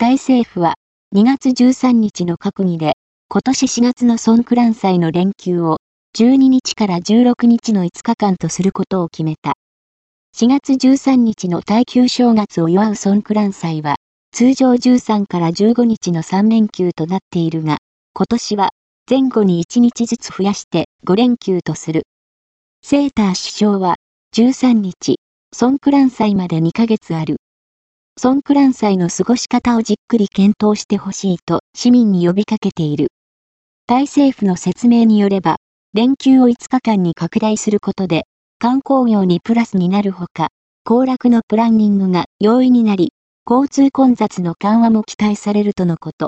タイ政府は2月13日の閣議で、今年4月のソンクラン祭の連休を12日から16日の5日間とすることを決めた。4月13日の耐久正月を祝うソンクラン祭は、通常13から15日の3連休となっているが、今年は前後に1日ずつ増やして5連休とする。セーター首相は13日、ソンクラン祭まで2ヶ月ある。ソンクラン祭の過ごし方をじっくり検討してほしいと市民に呼びかけている。タイ政府の説明によれば、連休を5日間に拡大することで、観光業にプラスになるほか、行楽のプランニングが容易になり、交通混雑の緩和も期待されるとのこと。